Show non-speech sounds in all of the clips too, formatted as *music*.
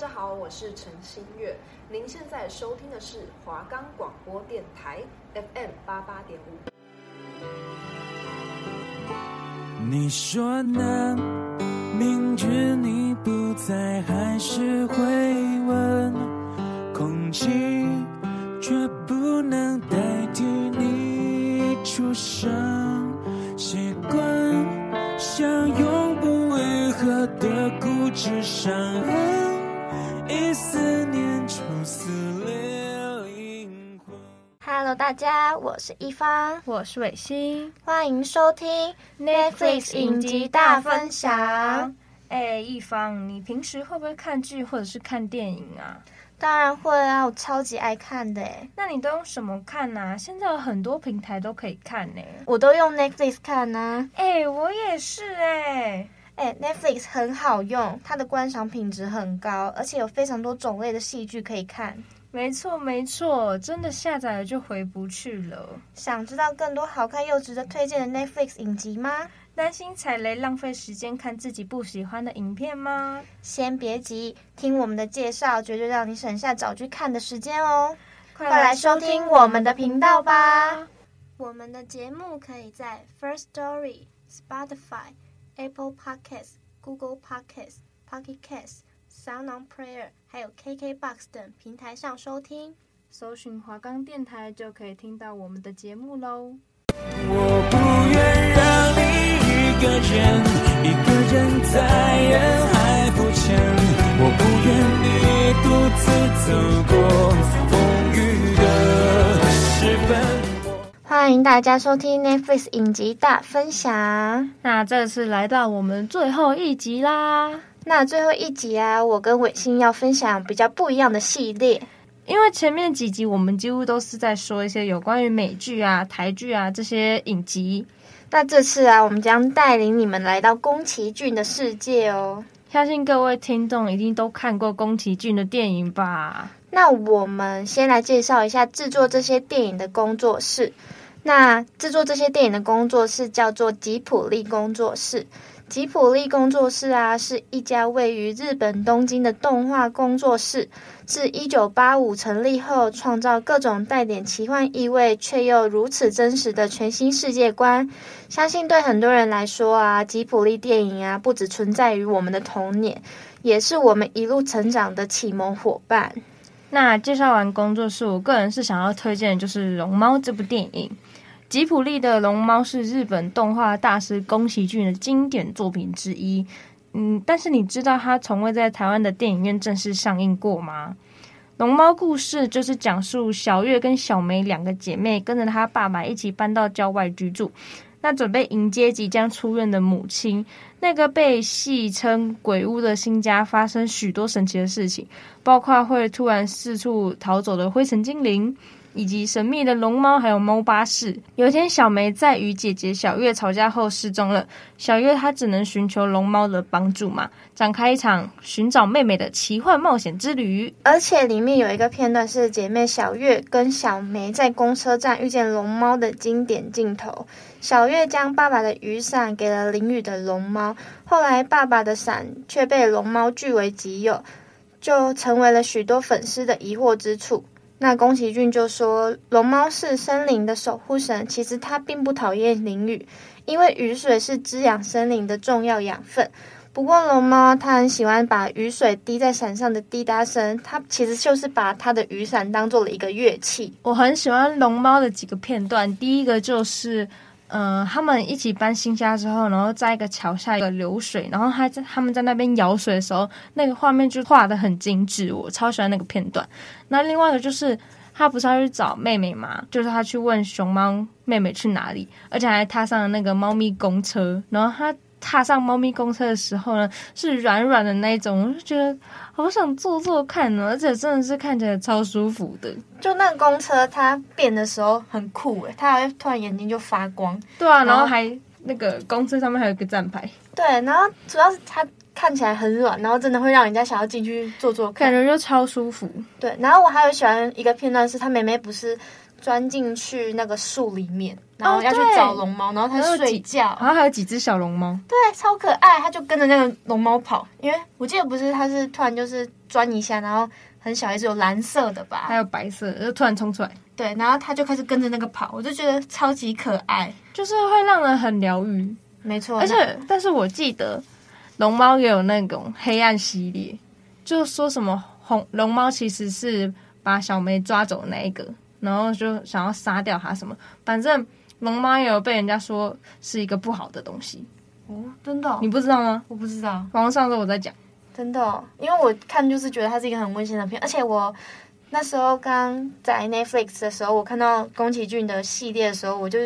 大家好，我是陈新月。您现在收听的是华冈广播电台 FM 八八点五。你说呢？明知你不在，还是会问。空气却不能代替你出声，习惯像永不愈合的固执伤痕。大家，我是一方，我是伟星，欢迎收听 Netflix 影集大分享。哎，一方，你平时会不会看剧或者是看电影啊？当然会啊，我超级爱看的。那你都用什么看呢？现在有很多平台都可以看呢。我都用 Netflix 看呢。哎，我也是哎。哎，Netflix 很好用，它的观赏品质很高，而且有非常多种类的戏剧可以看。没错没错，真的下载了就回不去了。想知道更多好看又值得推荐的 Netflix 影集吗？担心踩雷浪费时间看自己不喜欢的影片吗？先别急，听我们的介绍，绝对让你省下找剧看的时间哦！快来收听我们的频道吧！我们的节目可以在 First Story、Spotify、Apple Podcasts、Google Podcasts、Pocket Casts、Sound On Prayer，还有 KKBox 等平台上收听。搜寻华冈电台就可以听到我们的节目喽。我不愿让你一个人，一个人在人海浮沉。我不愿你独自走过风雨的时分。欢迎大家收听 Netflix 影集大分享。那这次来到我们最后一集啦。那最后一集啊，我跟伟星要分享比较不一样的系列。因为前面几集我们几乎都是在说一些有关于美剧啊、台剧啊这些影集。那这次啊，我们将带领你们来到宫崎骏的世界哦。相信各位听众一定都看过宫崎骏的电影吧？那我们先来介绍一下制作这些电影的工作室。那制作这些电影的工作室叫做吉卜力工作室。吉卜力工作室啊，是一家位于日本东京的动画工作室，自一九八五成立后，创造各种带点奇幻意味却又如此真实的全新世界观。相信对很多人来说啊，吉卜力电影啊，不只存在于我们的童年，也是我们一路成长的启蒙伙伴。那介绍完工作室，我个人是想要推荐就是《龙猫》这部电影。吉卜力的《龙猫》是日本动画大师宫崎骏的经典作品之一，嗯，但是你知道它从未在台湾的电影院正式上映过吗？《龙猫》故事就是讲述小月跟小梅两个姐妹跟着她爸爸一起搬到郊外居住，那准备迎接即将出院的母亲。那个被戏称鬼屋的新家发生许多神奇的事情，包括会突然四处逃走的灰尘精灵。以及神秘的龙猫，还有猫巴士。有一天，小梅在与姐姐小月吵架后失踪了。小月她只能寻求龙猫的帮助嘛，展开一场寻找妹妹的奇幻冒险之旅。而且里面有一个片段是姐妹小月跟小梅在公车站遇见龙猫的经典镜头。小月将爸爸的雨伞给了淋雨的龙猫，后来爸爸的伞却被龙猫据为己有，就成为了许多粉丝的疑惑之处。那宫崎骏就说，龙猫是森林的守护神，其实他并不讨厌淋雨，因为雨水是滋养森林的重要养分。不过龙猫它很喜欢把雨水滴在伞上的滴答声，它其实就是把它的雨伞当做了一个乐器。我很喜欢龙猫的几个片段，第一个就是。嗯、他们一起搬新家之后，然后在一个桥下一个流水，然后他在他们在那边舀水的时候，那个画面就画的很精致，我超喜欢那个片段。那另外一个就是他不是要去找妹妹嘛，就是他去问熊猫妹妹去哪里，而且还踏上了那个猫咪公车，然后他。踏上猫咪公车的时候呢，是软软的那种，我就觉得好想坐坐看呢，而且真的是看起来超舒服的。就那个公车它变的时候很酷诶，它还会突然眼睛就发光。对啊，然后还那个公车上面还有一个站牌。对，然后主要是它看起来很软，然后真的会让人家想要进去坐坐看，感觉就超舒服。对，然后我还有喜欢一个片段是，他妹妹不是钻进去那个树里面，然后要去找龙猫，然后它睡觉，然后还有几只小龙猫，对，超可爱，它就跟着那个龙猫跑，因为我记得不是，它是突然就是钻一下，然后很小一只有蓝色的吧，还有白色，就突然冲出来，对，然后它就开始跟着那个跑，我就觉得超级可爱，就是会让人很疗愈，没错，而且但是我记得。龙猫也有那种黑暗系列，就说什么红龙猫其实是把小梅抓走那一个，然后就想要杀掉它什么。反正龙猫也有被人家说是一个不好的东西哦，真的？你不知道吗？我不知道。网络上次我在讲，真的，因为我看就是觉得它是一个很温馨的片，而且我那时候刚在 Netflix 的时候，我看到宫崎骏的系列的时候，我就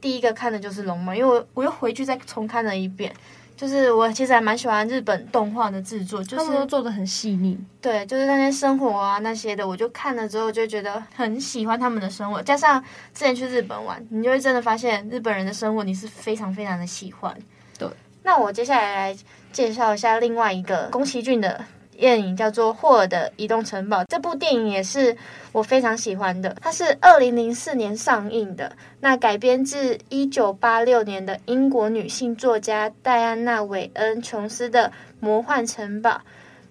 第一个看的就是龙猫，因为我我又回去再重看了一遍。就是我其实还蛮喜欢日本动画的制作，就是他们都做的很细腻。对，就是那些生活啊那些的，我就看了之后就觉得很喜欢他们的生活。加上之前去日本玩，你就会真的发现日本人的生活你是非常非常的喜欢。对，那我接下来来介绍一下另外一个宫崎骏的。电影叫做《霍尔的移动城堡》，这部电影也是我非常喜欢的。它是二零零四年上映的，那改编自一九八六年的英国女性作家戴安娜·韦恩·琼斯的《魔幻城堡》。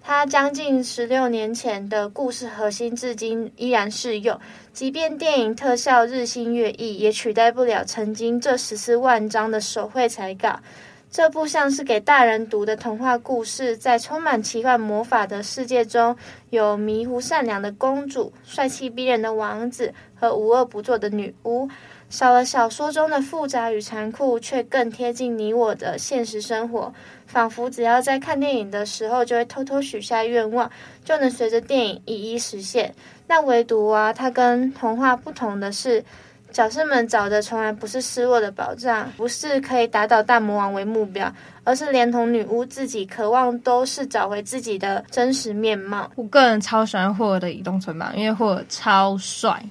它将近十六年前的故事核心，至今依然适用。即便电影特效日新月异，也取代不了曾经这十四万张的手绘彩稿。这部像是给大人读的童话故事，在充满奇幻魔法的世界中，有迷糊善良的公主、帅气逼人的王子和无恶不作的女巫。少了小说中的复杂与残酷，却更贴近你我的现实生活，仿佛只要在看电影的时候，就会偷偷许下愿望，就能随着电影一一实现。那唯独啊，它跟童话不同的是。角色们找的从来不是失落的宝藏，不是可以打倒大魔王为目标，而是连同女巫自己渴望都是找回自己的真实面貌。我个人超喜欢霍尔的移动城堡，因为霍尔超帅，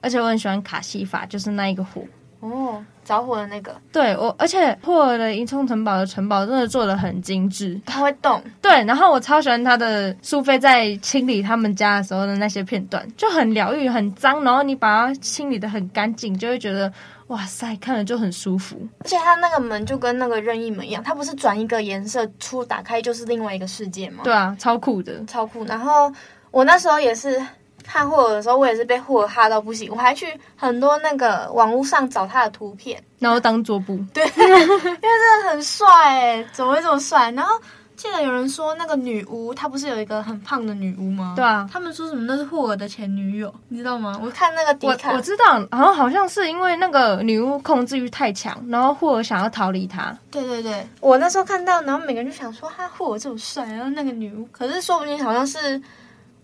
而且我很喜欢卡西法，就是那一个火。哦。着火的那个，对我，而且霍尔的银冲城堡的城堡真的做的很精致，它会动。对，然后我超喜欢他的苏菲在清理他们家的时候的那些片段，就很疗愈，很脏，然后你把它清理的很干净，就会觉得哇塞，看了就很舒服。而且它那个门就跟那个任意门一样，它不是转一个颜色出打开就是另外一个世界吗？对啊，超酷的，超酷。然后我那时候也是。看霍尔的时候，我也是被霍尔吓到不行，我还去很多那个网络上找他的图片，然后当桌布。*laughs* 对，*laughs* 因为真的很帅哎，怎么会这么帅？然后记得有人说那个女巫，她不是有一个很胖的女巫吗？对啊，他们说什么那是霍尔的前女友，你知道吗？我看那个迪卡，我知道，然后好像是因为那个女巫控制欲太强，然后霍尔想要逃离她。对对对，我那时候看到，然后每个人就想说，哈，霍尔这么帅，然后那个女巫，可是说不定好像是。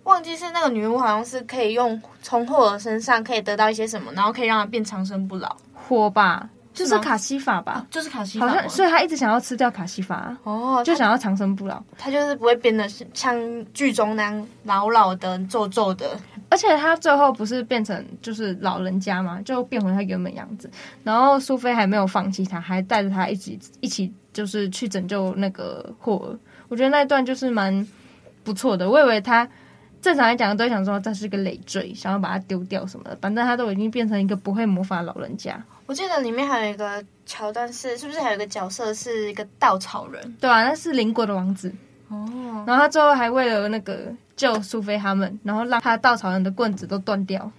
忘记是那个女巫，好像是可以用从霍尔身上可以得到一些什么，然后可以让他变长生不老。火吧，就是卡西法吧，哦、就是卡西法。好像，所以他一直想要吃掉卡西法。哦，就想要长生不老。他就是不会变得像剧中那样老老的、皱皱的。而且他最后不是变成就是老人家嘛，就变回他原本样子。然后苏菲还没有放弃他，还带着他一起一起就是去拯救那个霍尔。我觉得那一段就是蛮不错的。我以为他。正常来讲，都会想说这是个累赘，想要把它丢掉什么的。反正他都已经变成一个不会魔法的老人家。我记得里面还有一个桥段是，是不是还有一个角色是一个稻草人？对啊，那是邻国的王子。哦。然后他最后还为了那个救苏菲他们，然后让他稻草人的棍子都断掉。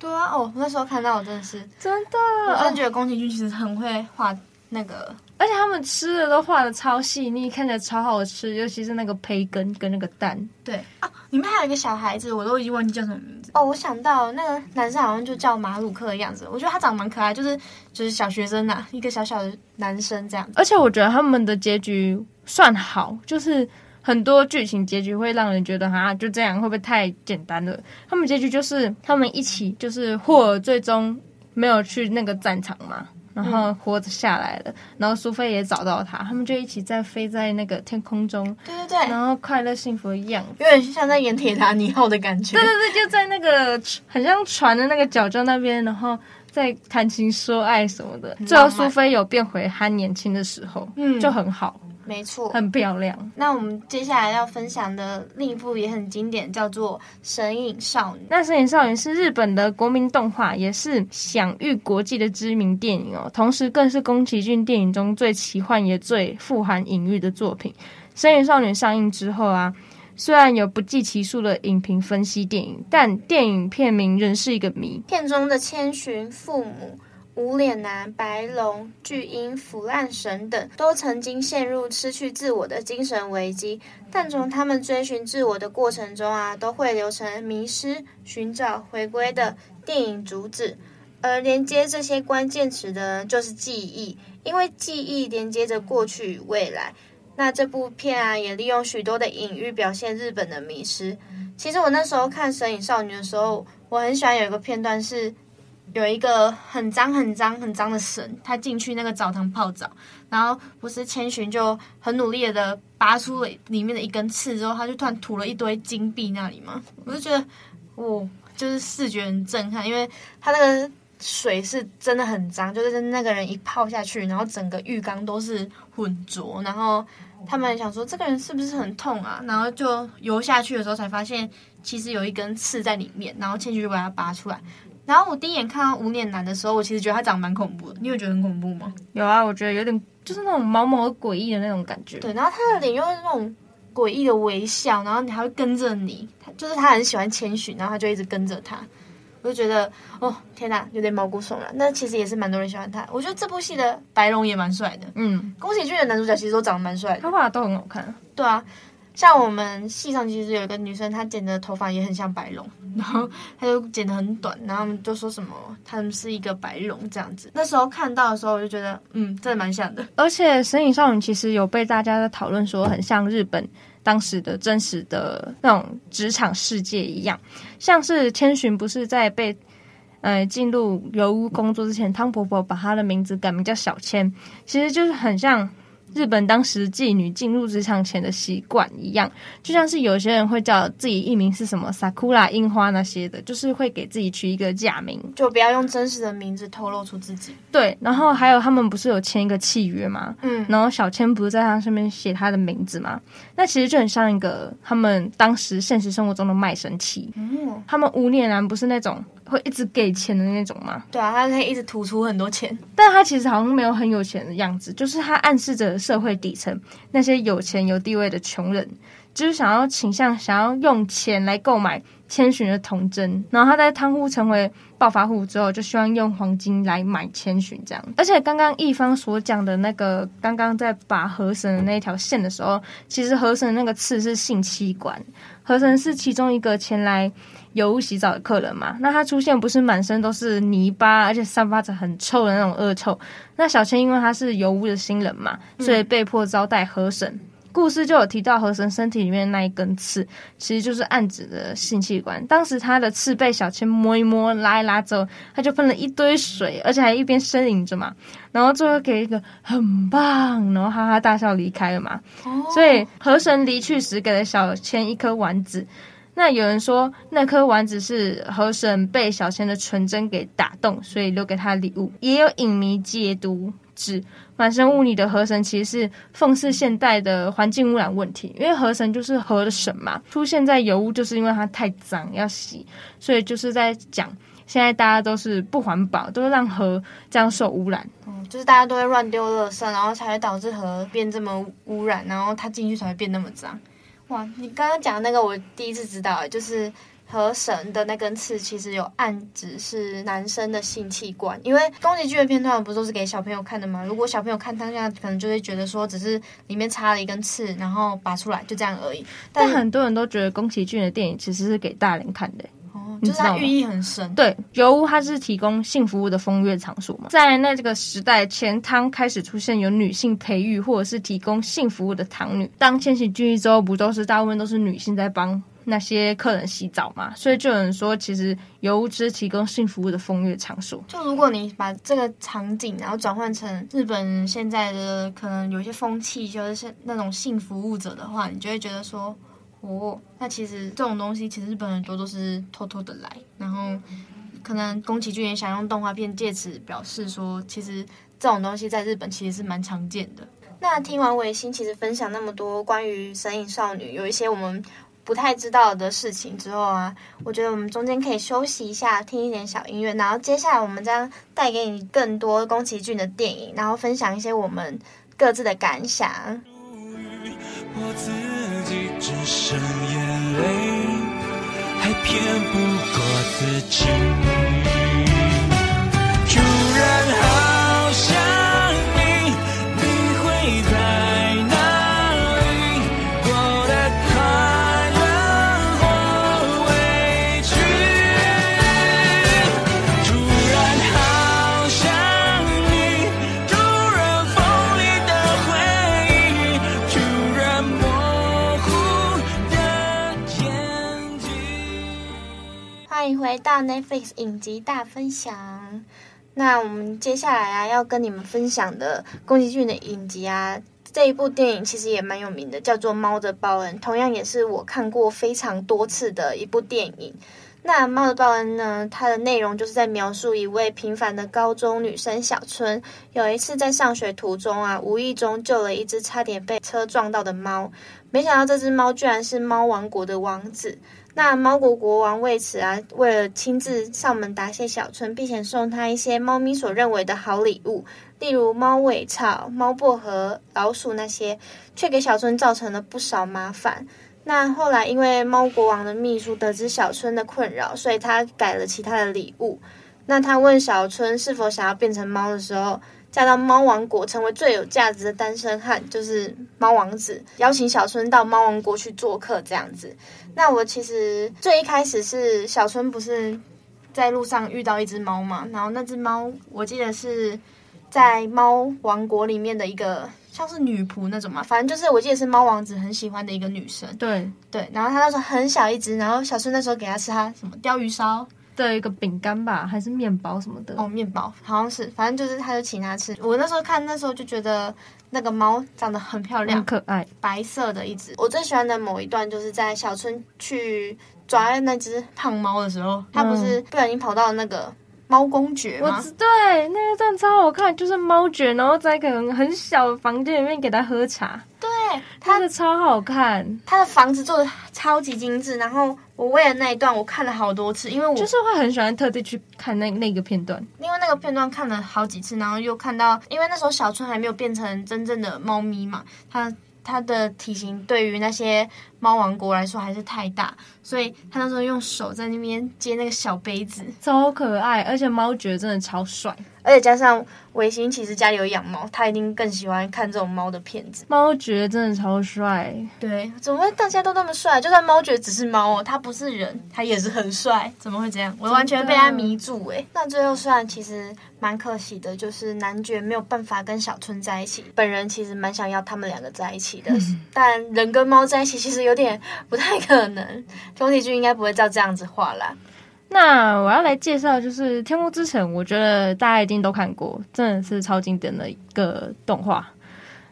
对啊，哦，那时候看到我真的是真的，我真的觉得宫崎骏其实很会画那个。而且他们吃的都画的超细腻，看起来超好吃，尤其是那个培根跟那个蛋。对啊，里面还有一个小孩子，我都已经忘记叫什么名字。哦，我想到那个男生好像就叫马鲁克的样子，我觉得他长得蛮可爱，就是就是小学生呐、啊，一个小小的男生这样子。而且我觉得他们的结局算好，就是很多剧情结局会让人觉得哈，就这样会不会太简单了？他们结局就是他们一起，就是霍尔最终没有去那个战场嘛。然后活着下来了，嗯、然后苏菲也找到他，他们就一起在飞在那个天空中，对对对，然后快乐幸福一样子，有点像在演铁达尼号的感觉。*laughs* 对对对，就在那个很像船的那个角角那边，然后在谈情说爱什么的。最后苏菲有变回她年轻的时候，嗯，就很好。没错，很漂亮。那我们接下来要分享的另一部也很经典，叫做《神隐少女》。那《神隐少女》是日本的国民动画，也是享誉国际的知名电影哦，同时更是宫崎骏电影中最奇幻也最富含隐喻的作品。《神隐少女》上映之后啊，虽然有不计其数的影评分析电影，但电影片名仍是一个谜。片中的千寻、父母。无脸男、白龙、巨婴、腐烂神等都曾经陷入失去自我的精神危机，但从他们追寻自我的过程中啊，都会流成迷失、寻找、回归的电影主旨。而连接这些关键词的，就是记忆，因为记忆连接着过去与未来。那这部片啊，也利用许多的隐喻表现日本的迷失。其实我那时候看《神隐少女》的时候，我很喜欢有一个片段是。有一个很脏、很脏、很脏的神，他进去那个澡堂泡澡，然后不是千寻就很努力的拔出了里面的一根刺之后，他就突然吐了一堆金币那里嘛，我就觉得，哦，就是视觉很震撼，因为他那个水是真的很脏，就是那个人一泡下去，然后整个浴缸都是浑浊，然后他们想说这个人是不是很痛啊？然后就游下去的时候才发现，其实有一根刺在里面，然后千寻就把它拔出来。然后我第一眼看到无脸男的时候，我其实觉得他长得蛮恐怖的。你有觉得很恐怖吗？有啊，我觉得有点就是那种毛毛的诡异的那种感觉。对，然后他的脸又是那种诡异的微笑，然后你还会跟着你，就是他很喜欢千寻，然后他就一直跟着他。我就觉得哦，天哪，有点毛骨悚然。那其实也是蛮多人喜欢他。我觉得这部戏的白龙也蛮帅的。嗯，宫崎骏的男主角其实都长得蛮帅的，他画的都很好看。对啊。像我们系上其实有一个女生，她剪的头发也很像白龙，*laughs* 然后她就剪得很短，然后就说什么她们是一个白龙这样子。那时候看到的时候，我就觉得嗯，真的蛮像的。而且《神隐少女》其实有被大家在讨论说很像日本当时的真实的那种职场世界一样，像是千寻不是在被呃进入油屋工作之前，汤婆婆把她的名字改名叫小千，其实就是很像。日本当时妓女进入职场前的习惯一样，就像是有些人会叫自己艺名是什么 Sakura 樱花那些的，就是会给自己取一个假名，就不要用真实的名字透露出自己。对，然后还有他们不是有签一个契约吗？嗯，然后小千不是在他上面写他的名字吗？那其实就很像一个他们当时现实生活中的卖身契。嗯，他们无脸男不是那种。会一直给钱的那种吗？对啊，他可以一直吐出很多钱，但他其实好像没有很有钱的样子，就是他暗示着社会底层那些有钱有地位的穷人，就是想要倾向想要用钱来购买千寻的童真，然后他在贪污成为暴发户之后，就希望用黄金来买千寻这样。而且刚刚一方所讲的那个，刚刚在拔河神的那一条线的时候，其实河神那个刺是性器官，河神是其中一个前来。油污洗澡的客人嘛，那他出现不是满身都是泥巴，而且散发着很臭的那种恶臭。那小千因为他是油污的新人嘛，所以被迫招待河神。嗯、故事就有提到河神身体里面的那一根刺，其实就是暗指的性器官。当时他的刺被小千摸一摸、拉一拉之后，他就喷了一堆水，而且还一边呻吟着嘛。然后最后给一个很棒，然后哈哈大笑离开了嘛。哦、所以河神离去时给了小千一颗丸子。那有人说，那颗丸子是河神被小千的纯真给打动，所以留给他礼物。也有影迷解读指满身污泥的河神其实是讽刺现代的环境污染问题，因为河神就是河的神嘛，出现在油污就是因为它太脏要洗，所以就是在讲现在大家都是不环保，都是让河这样受污染。嗯，就是大家都会乱丢垃圾，然后才会导致河变这么污染，然后它进去才会变那么脏。哇，你刚刚讲的那个我第一次知道，就是河神的那根刺其实有暗指是男生的性器官，因为宫崎骏的片段不都是给小朋友看的吗？如果小朋友看当下，可能就会觉得说只是里面插了一根刺，然后拔出来就这样而已。但，但很多人都觉得宫崎骏的电影其实是给大人看的。就是它寓意很深。对，油屋它是提供性服务的风月场所嘛。在那这个时代，钱汤开始出现有女性培育或者是提供性服务的汤女。当千禧聚义之后，不都是大部分都是女性在帮那些客人洗澡嘛？所以就有人说，其实油屋是提供性服务的风月场所。就如果你把这个场景，然后转换成日本现在的可能有些风气，就是那种性服务者的话，你就会觉得说。哦，那其实这种东西，其实日本很多都是偷偷的来，然后可能宫崎骏也想用动画片借此表示说，其实这种东西在日本其实是蛮常见的。那听完维新其实分享那么多关于神隐少女，有一些我们不太知道的事情之后啊，我觉得我们中间可以休息一下，听一点小音乐，然后接下来我们将带给你更多宫崎骏的电影，然后分享一些我们各自的感想。我自己只剩眼泪，还骗不过自己。回到 Netflix 影集大分享，那我们接下来啊要跟你们分享的宫崎骏的影集啊，这一部电影其实也蛮有名的，叫做《猫的报恩》，同样也是我看过非常多次的一部电影。那《猫的报恩》呢，它的内容就是在描述一位平凡的高中女生小春，有一次在上学途中啊，无意中救了一只差点被车撞到的猫，没想到这只猫居然是猫王国的王子。那猫国国王为此啊，为了亲自上门答谢小春，并且送他一些猫咪所认为的好礼物，例如猫尾草、猫薄荷、老鼠那些，却给小春造成了不少麻烦。那后来因为猫国王的秘书得知小春的困扰，所以他改了其他的礼物。那他问小春是否想要变成猫的时候，嫁到猫王国，成为最有价值的单身汉，就是猫王子，邀请小春到猫王国去做客，这样子。那我其实最一开始是小春不是在路上遇到一只猫嘛，然后那只猫我记得是在猫王国里面的一个像是女仆那种嘛，反正就是我记得是猫王子很喜欢的一个女生。对对，然后他那时候很小一只，然后小春那时候给他吃他什么鲷鱼烧。的一个饼干吧，还是面包什么的？哦，面包好像是，反正就是他就请他吃。我那时候看，那时候就觉得那个猫长得很漂亮，很可爱，白色的一只。我最喜欢的某一段就是在小春去抓那只胖猫的时候，他不是不小心跑到那个猫公爵吗？我对，那一段超好看，就是猫爵，然后在一个很小的房间里面给他喝茶。对，他的超好看，它的房子做的超级精致，然后。我为了那一段，我看了好多次，因为我就是会很喜欢特地去看那那个片段，因为那个片段看了好几次，然后又看到，因为那时候小春还没有变成真正的猫咪嘛，它它的体型对于那些猫王国来说还是太大，所以他那时候用手在那边接那个小杯子，超可爱，而且猫觉得真的超帅。而且加上维新其实家里有养猫，他一定更喜欢看这种猫的片子。猫爵真的超帅，对，怎么会大家都那么帅？就算猫爵只是猫哦，他不是人，他也是很帅。怎么会这样？我完全被他迷住诶。那最后虽然其实蛮可惜的，就是男爵没有办法跟小春在一起。本人其实蛮想要他们两个在一起的，嗯、*laughs* 但人跟猫在一起其实有有点不太可能。宫崎骏应该不会照这样子画啦。那我要来介绍，就是《天空之城》，我觉得大家一定都看过，真的是超经典的一个动画。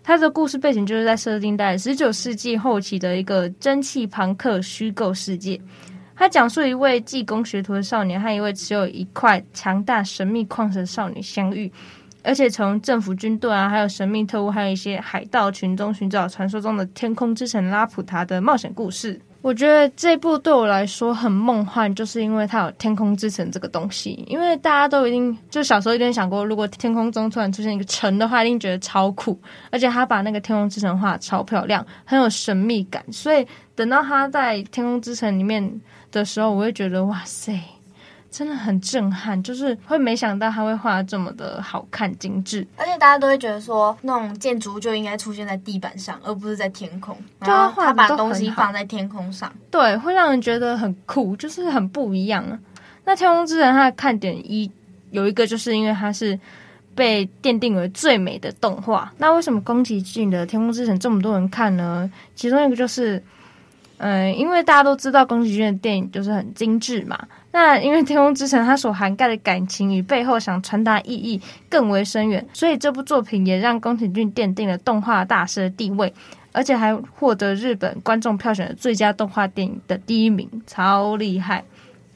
它的故事背景就是在设定在十九世纪后期的一个蒸汽朋克虚构世界。它讲述一位技工学徒的少年和一位持有一块强大神秘矿石的少女相遇，而且从政府军队啊，还有神秘特务，还有一些海盗群中寻找传说中的天空之城拉普达的冒险故事。我觉得这部对我来说很梦幻，就是因为它有天空之城这个东西。因为大家都一定就小时候一定想过，如果天空中突然出现一个城的话，一定觉得超酷。而且他把那个天空之城画超漂亮，很有神秘感。所以等到他在天空之城里面的时候，我会觉得哇塞。真的很震撼，就是会没想到他会画这么的好看精致，而且大家都会觉得说，那种建筑就应该出现在地板上，而不是在天空。对啊，他把东西放在天空上，对，会让人觉得很酷，就是很不一样啊。那《天空之城》它的看点一有一个，就是因为它是被奠定为最美的动画。那为什么宫崎骏的《天空之城》这么多人看呢？其中一个就是，嗯、因为大家都知道宫崎骏的电影就是很精致嘛。那因为《天空之城》它所涵盖的感情与背后想传达意义更为深远，所以这部作品也让宫崎骏奠定了动画大师的地位，而且还获得日本观众票选的最佳动画电影的第一名，超厉害。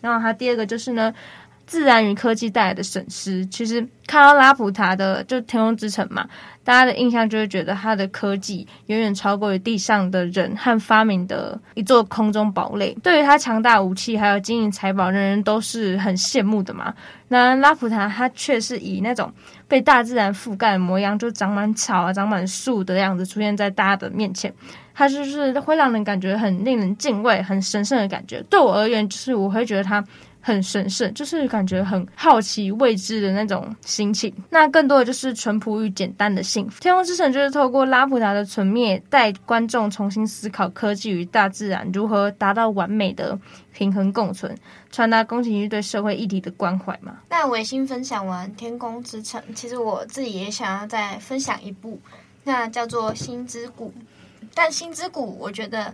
然后它第二个就是呢，自然与科技带来的损失。其实看到拉普达的就天空之城嘛，大家的印象就会觉得它的科技远远超过于地上的人和发明的一座空中堡垒。对于它强大武器还有金银财宝，人人都是很羡慕的嘛。那拉普达它却是以那种被大自然覆盖的模样，就长满草啊、长满树的样子出现在大家的面前。它就是会让人感觉很令人敬畏、很神圣的感觉。对我而言，就是我会觉得它。很神圣，就是感觉很好奇未知的那种心情。那更多的就是淳朴与简单的幸福。天空之城就是透过拉普达的存灭，带观众重新思考科技与大自然如何达到完美的平衡共存，传达宫崎骏对社会议题的关怀嘛。那维新分享完天空之城，其实我自己也想要再分享一部，那叫做《心之谷》。但《心之谷》，我觉得。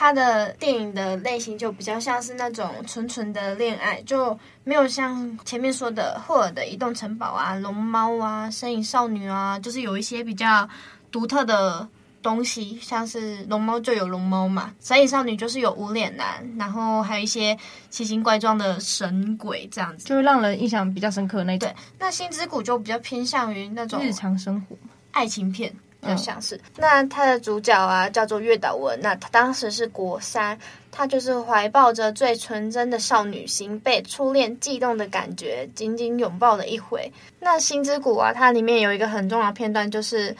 他的电影的类型就比较像是那种纯纯的恋爱，就没有像前面说的霍尔的移动城堡啊、龙猫啊、身影少女啊，就是有一些比较独特的东西，像是龙猫就有龙猫嘛，神隐少女就是有无脸男，然后还有一些奇形怪状的神鬼这样子，就会让人印象比较深刻的那种。对，那星之谷就比较偏向于那种日常生活爱情片。就像是，那他的主角啊，叫做月岛文。那他当时是国三，他就是怀抱着最纯真的少女心，被初恋悸动的感觉紧紧拥抱了一回。那星之谷啊，它里面有一个很重要的片段，就是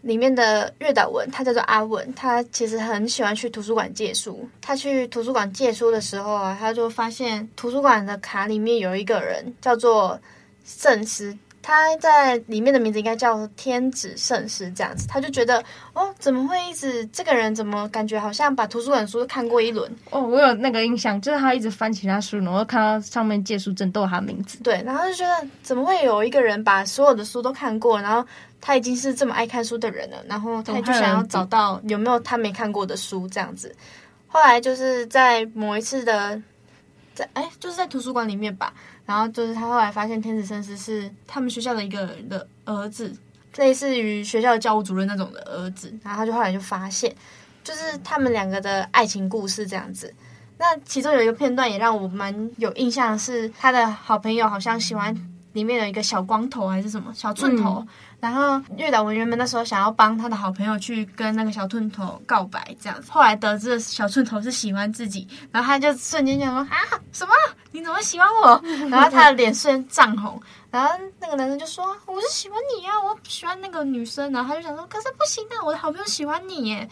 里面的月岛文，他叫做阿文，他其实很喜欢去图书馆借书。他去图书馆借书的时候啊，他就发现图书馆的卡里面有一个人叫做圣司。他在里面的名字应该叫天子圣师这样子，他就觉得哦，怎么会一直这个人怎么感觉好像把图书馆书都看过一轮哦，我有那个印象，就是他一直翻其他书，然后看到上面借书证都有他名字。对，然后就觉得怎么会有一个人把所有的书都看过，然后他已经是这么爱看书的人了，然后他就想要找到有没有他没看过的书这样子。后来就是在某一次的，在哎，就是在图书馆里面吧。然后就是他后来发现天使圣司是他们学校的一个人的儿子，类似于学校的教务主任那种的儿子。然后他就后来就发现，就是他们两个的爱情故事这样子。那其中有一个片段也让我蛮有印象，是他的好朋友好像喜欢里面有一个小光头还是什么小寸头。嗯然后月岛文原本那时候想要帮他的好朋友去跟那个小寸头告白，这样子。后来得知小寸头是喜欢自己，然后他就瞬间就说：“啊，什么？你怎么喜欢我？” *laughs* 然后他的脸瞬间涨红。然后那个男生就说：“我是喜欢你呀，我喜欢那个女生。”然后他就想说：“可是不行啊，我的好朋友喜欢你耶。”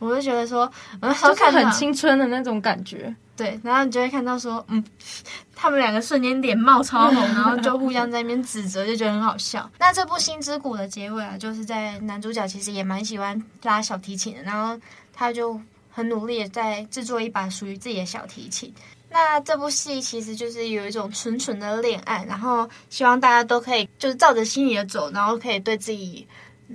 我就觉得说，嗯，就是很青春的那种感觉。对，然后你就会看到说，嗯，他们两个瞬间脸冒超红，然后就互相在那边指责，就觉得很好笑。那这部《心之谷》的结尾啊，就是在男主角其实也蛮喜欢拉小提琴的，然后他就很努力的在制作一把属于自己的小提琴。那这部戏其实就是有一种纯纯的恋爱，然后希望大家都可以就是照着心里的走，然后可以对自己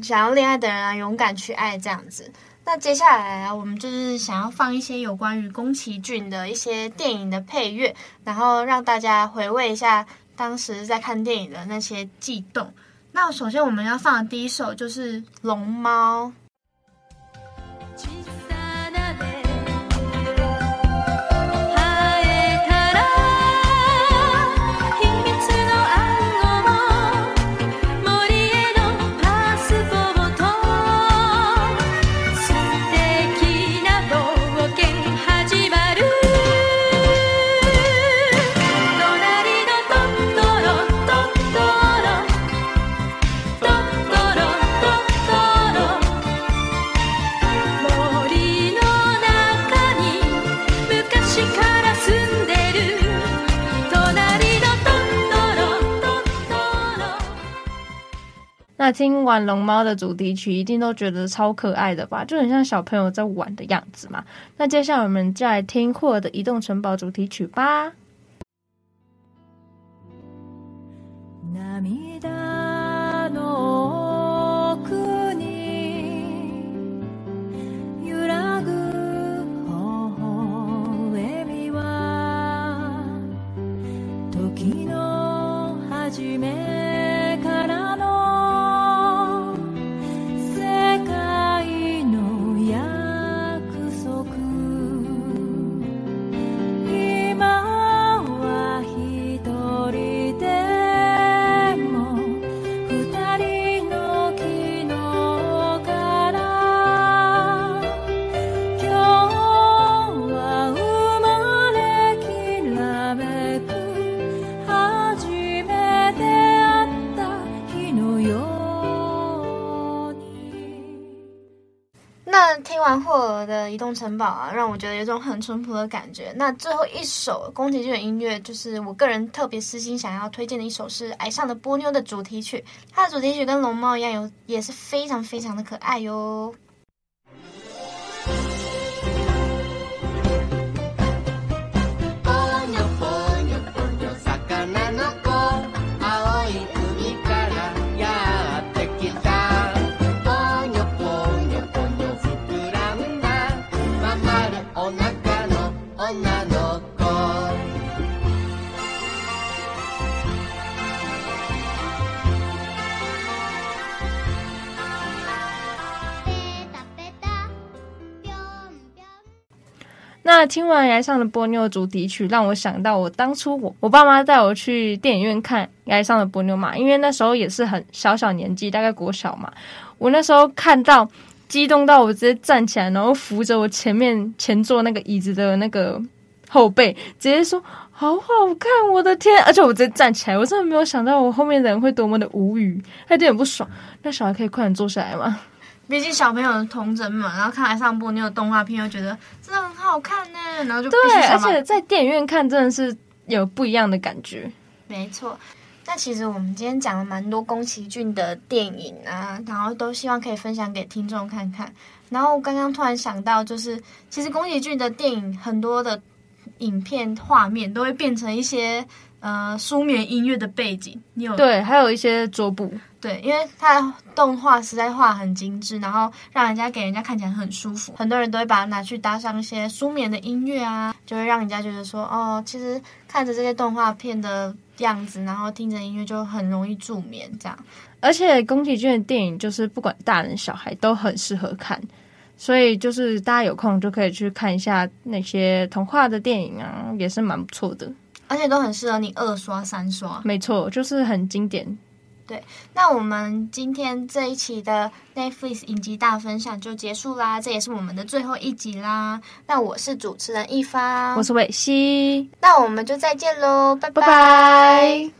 想要恋爱的人啊勇敢去爱这样子。那接下来啊，我们就是想要放一些有关于宫崎骏的一些电影的配乐，然后让大家回味一下当时在看电影的那些悸动。那首先我们要放的第一首就是《龙猫》。听完龙猫的主题曲，一定都觉得超可爱的吧？就很像小朋友在玩的样子嘛。那接下来我们再来听《霍尔的移动城堡》主题曲吧。我的《移动城堡》啊，让我觉得有种很淳朴的感觉。那最后一首宫崎骏的音乐，就是我个人特别私心想要推荐的一首，是《爱上的波妞》的主题曲。它的主题曲跟龙猫一样，有也是非常非常的可爱哟。那听完《崖上的波妞》主题曲，让我想到我当初我我爸妈带我去电影院看《崖上的波妞》嘛，因为那时候也是很小小年纪，大概国小嘛。我那时候看到激动到我直接站起来，然后扶着我前面前座那个椅子的那个后背，直接说好好看，我的天！而且我直接站起来，我真的没有想到我后面的人会多么的无语，还有点不爽。那小孩可以快点坐下来吗？毕竟小朋友的童真嘛，然后看《崖上部那个动画片，又觉得真的很好看呢，然后就对，而且在电影院看真的是有不一样的感觉。没错，那其实我们今天讲了蛮多宫崎骏的电影啊，然后都希望可以分享给听众看看。然后刚刚突然想到，就是其实宫崎骏的电影很多的影片画面都会变成一些呃舒眠音乐的背景，你有对，还有一些桌布。对，因为它的动画实在画很精致，然后让人家给人家看起来很舒服。很多人都会把它拿去搭上一些舒眠的音乐啊，就会让人家觉得说，哦，其实看着这些动画片的样子，然后听着音乐就很容易助眠。这样，而且宫崎骏的电影就是不管大人小孩都很适合看，所以就是大家有空就可以去看一下那些童话的电影啊，也是蛮不错的，而且都很适合你二刷三刷。没错，就是很经典。对，那我们今天这一期的 Netflix 影集大分享就结束啦，这也是我们的最后一集啦。那我是主持人一方，我是伟西，那我们就再见喽，拜拜。拜拜。